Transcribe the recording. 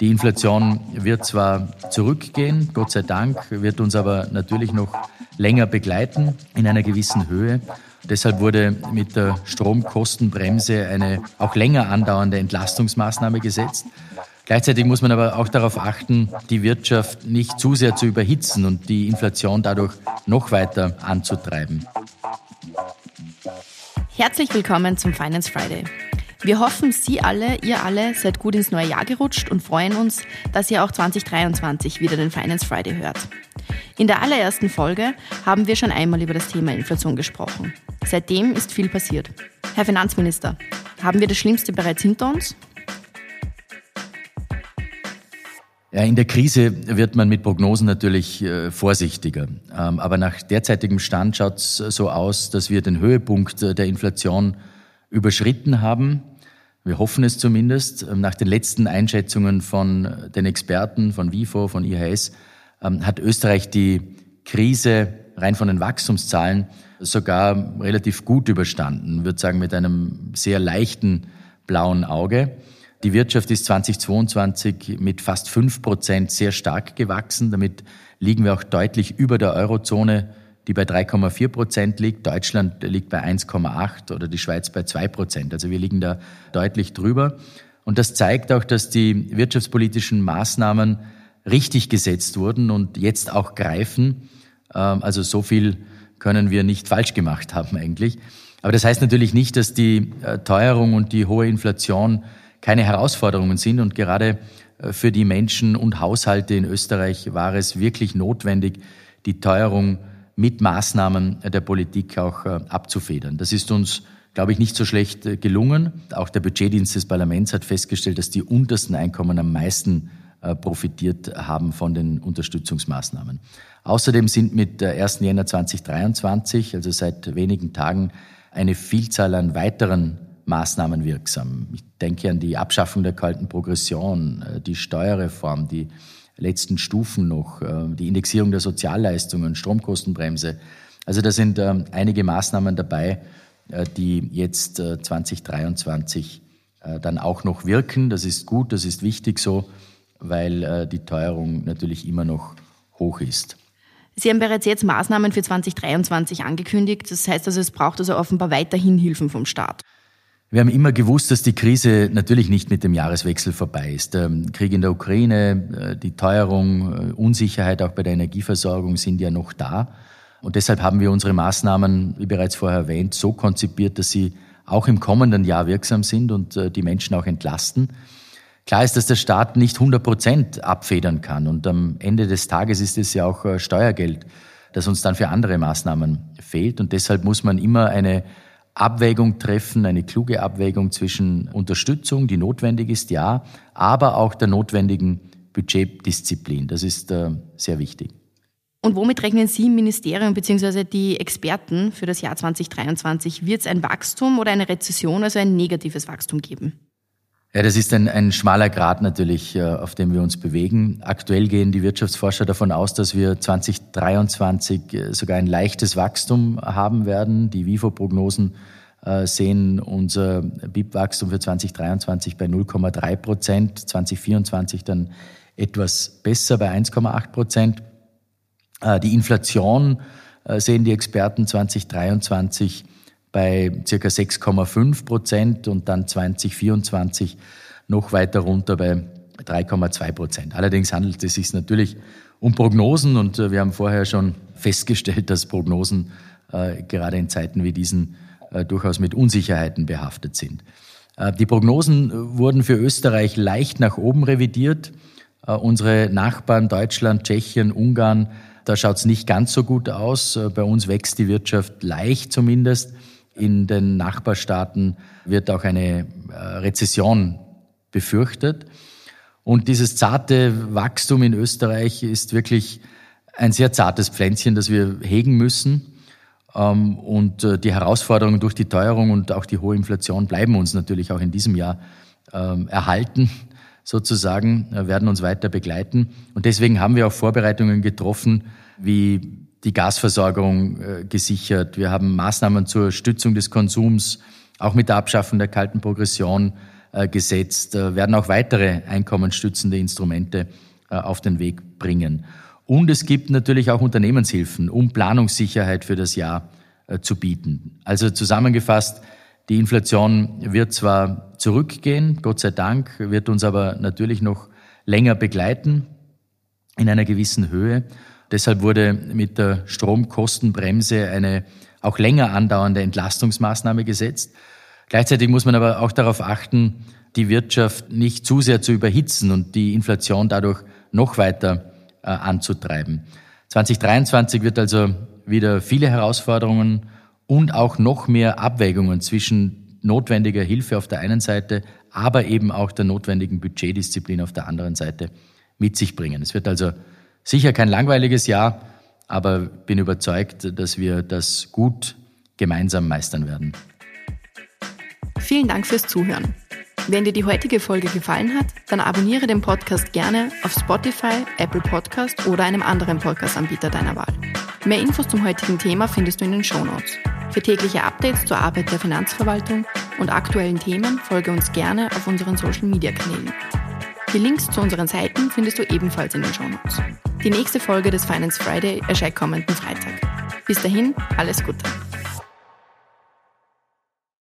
Die Inflation wird zwar zurückgehen, Gott sei Dank, wird uns aber natürlich noch länger begleiten in einer gewissen Höhe. Deshalb wurde mit der Stromkostenbremse eine auch länger andauernde Entlastungsmaßnahme gesetzt. Gleichzeitig muss man aber auch darauf achten, die Wirtschaft nicht zu sehr zu überhitzen und die Inflation dadurch noch weiter anzutreiben. Herzlich willkommen zum Finance Friday. Wir hoffen, Sie alle, ihr alle seid gut ins neue Jahr gerutscht und freuen uns, dass ihr auch 2023 wieder den Finance Friday hört. In der allerersten Folge haben wir schon einmal über das Thema Inflation gesprochen. Seitdem ist viel passiert. Herr Finanzminister, haben wir das Schlimmste bereits hinter uns? Ja, in der Krise wird man mit Prognosen natürlich äh, vorsichtiger. Ähm, aber nach derzeitigem Stand schaut es so aus, dass wir den Höhepunkt äh, der Inflation überschritten haben. Wir hoffen es zumindest. Ähm, nach den letzten Einschätzungen von den Experten, von WIFO, von IHS, ähm, hat Österreich die Krise rein von den Wachstumszahlen sogar relativ gut überstanden, Ich würde sagen mit einem sehr leichten blauen Auge. Die Wirtschaft ist 2022 mit fast fünf Prozent sehr stark gewachsen. Damit liegen wir auch deutlich über der Eurozone, die bei 3,4 Prozent liegt. Deutschland liegt bei 1,8 oder die Schweiz bei 2 Prozent. Also wir liegen da deutlich drüber. Und das zeigt auch, dass die wirtschaftspolitischen Maßnahmen richtig gesetzt wurden und jetzt auch greifen. Ähm, also so viel können wir nicht falsch gemacht haben eigentlich. Aber das heißt natürlich nicht, dass die äh, Teuerung und die hohe Inflation keine Herausforderungen sind. Und gerade äh, für die Menschen und Haushalte in Österreich war es wirklich notwendig, die Teuerung mit Maßnahmen der Politik auch äh, abzufedern. Das ist uns, glaube ich, nicht so schlecht gelungen. Auch der Budgetdienst des Parlaments hat festgestellt, dass die untersten Einkommen am meisten äh, profitiert haben von den Unterstützungsmaßnahmen. Außerdem sind mit 1. Jänner 2023, also seit wenigen Tagen, eine Vielzahl an weiteren Maßnahmen wirksam. Ich denke an die Abschaffung der kalten Progression, äh, die Steuerreform, die letzten Stufen noch, äh, die Indexierung der Sozialleistungen, Stromkostenbremse. Also da sind einige Maßnahmen dabei, die jetzt 2023 dann auch noch wirken. Das ist gut, das ist wichtig so weil äh, die Teuerung natürlich immer noch hoch ist. Sie haben bereits jetzt Maßnahmen für 2023 angekündigt. Das heißt also, es braucht also offenbar weiterhin Hilfen vom Staat. Wir haben immer gewusst, dass die Krise natürlich nicht mit dem Jahreswechsel vorbei ist. Der ähm, Krieg in der Ukraine, äh, die Teuerung, äh, Unsicherheit auch bei der Energieversorgung sind ja noch da. Und deshalb haben wir unsere Maßnahmen, wie bereits vorher erwähnt, so konzipiert, dass sie auch im kommenden Jahr wirksam sind und äh, die Menschen auch entlasten. Klar ist, dass der Staat nicht 100 Prozent abfedern kann. Und am Ende des Tages ist es ja auch Steuergeld, das uns dann für andere Maßnahmen fehlt. Und deshalb muss man immer eine Abwägung treffen, eine kluge Abwägung zwischen Unterstützung, die notwendig ist, ja, aber auch der notwendigen Budgetdisziplin. Das ist äh, sehr wichtig. Und womit rechnen Sie im Ministerium bzw. die Experten für das Jahr 2023? Wird es ein Wachstum oder eine Rezession, also ein negatives Wachstum geben? Ja, das ist ein, ein schmaler Grad natürlich, äh, auf dem wir uns bewegen. Aktuell gehen die Wirtschaftsforscher davon aus, dass wir 2023 äh, sogar ein leichtes Wachstum haben werden. Die WIFO-Prognosen äh, sehen unser BIP-Wachstum für 2023 bei 0,3 Prozent, 2024 dann etwas besser bei 1,8 Prozent. Die Inflation sehen die Experten 2023 bei circa 6,5 Prozent und dann 2024 noch weiter runter bei 3,2 Prozent. Allerdings handelt es sich natürlich um Prognosen und äh, wir haben vorher schon festgestellt, dass Prognosen äh, gerade in Zeiten wie diesen äh, durchaus mit Unsicherheiten behaftet sind. Äh, die Prognosen äh, wurden für Österreich leicht nach oben revidiert. Äh, unsere Nachbarn Deutschland, Tschechien, Ungarn, da schaut es nicht ganz so gut aus. Bei uns wächst die Wirtschaft leicht zumindest. In den Nachbarstaaten wird auch eine äh, Rezession befürchtet. Und dieses zarte Wachstum in Österreich ist wirklich ein sehr zartes Pflänzchen, das wir hegen müssen. Ähm, und äh, die Herausforderungen durch die Teuerung und auch die hohe Inflation bleiben uns natürlich auch in diesem Jahr ähm, erhalten, sozusagen, äh, werden uns weiter begleiten. Und deswegen haben wir auch Vorbereitungen getroffen, wie die Gasversorgung äh, gesichert. Wir haben Maßnahmen zur Stützung des Konsums, auch mit der Abschaffung der kalten Progression äh, gesetzt, äh, werden auch weitere einkommensstützende Instrumente äh, auf den Weg bringen. Und es gibt natürlich auch Unternehmenshilfen, um Planungssicherheit für das Jahr zu bieten. Also zusammengefasst, die Inflation wird zwar zurückgehen, Gott sei Dank, wird uns aber natürlich noch länger begleiten in einer gewissen Höhe. Deshalb wurde mit der Stromkostenbremse eine auch länger andauernde Entlastungsmaßnahme gesetzt. Gleichzeitig muss man aber auch darauf achten, die Wirtschaft nicht zu sehr zu überhitzen und die Inflation dadurch noch weiter äh, anzutreiben. 2023 wird also wieder viele Herausforderungen und auch noch mehr Abwägungen zwischen notwendiger Hilfe auf der einen Seite, aber eben auch der notwendigen Budgetdisziplin auf der anderen Seite mit sich bringen. Es wird also sicher kein langweiliges Jahr, aber bin überzeugt, dass wir das gut gemeinsam meistern werden. Vielen Dank fürs Zuhören. Wenn dir die heutige Folge gefallen hat, dann abonniere den Podcast gerne auf Spotify, Apple Podcast oder einem anderen Podcast-Anbieter deiner Wahl. Mehr Infos zum heutigen Thema findest du in den Show Notes. Für tägliche Updates zur Arbeit der Finanzverwaltung und aktuellen Themen folge uns gerne auf unseren Social-Media-Kanälen. Die Links zu unseren Seiten findest du ebenfalls in den Show Notes. Die nächste Folge des Finance Friday erscheint kommenden Freitag. Bis dahin, alles Gute.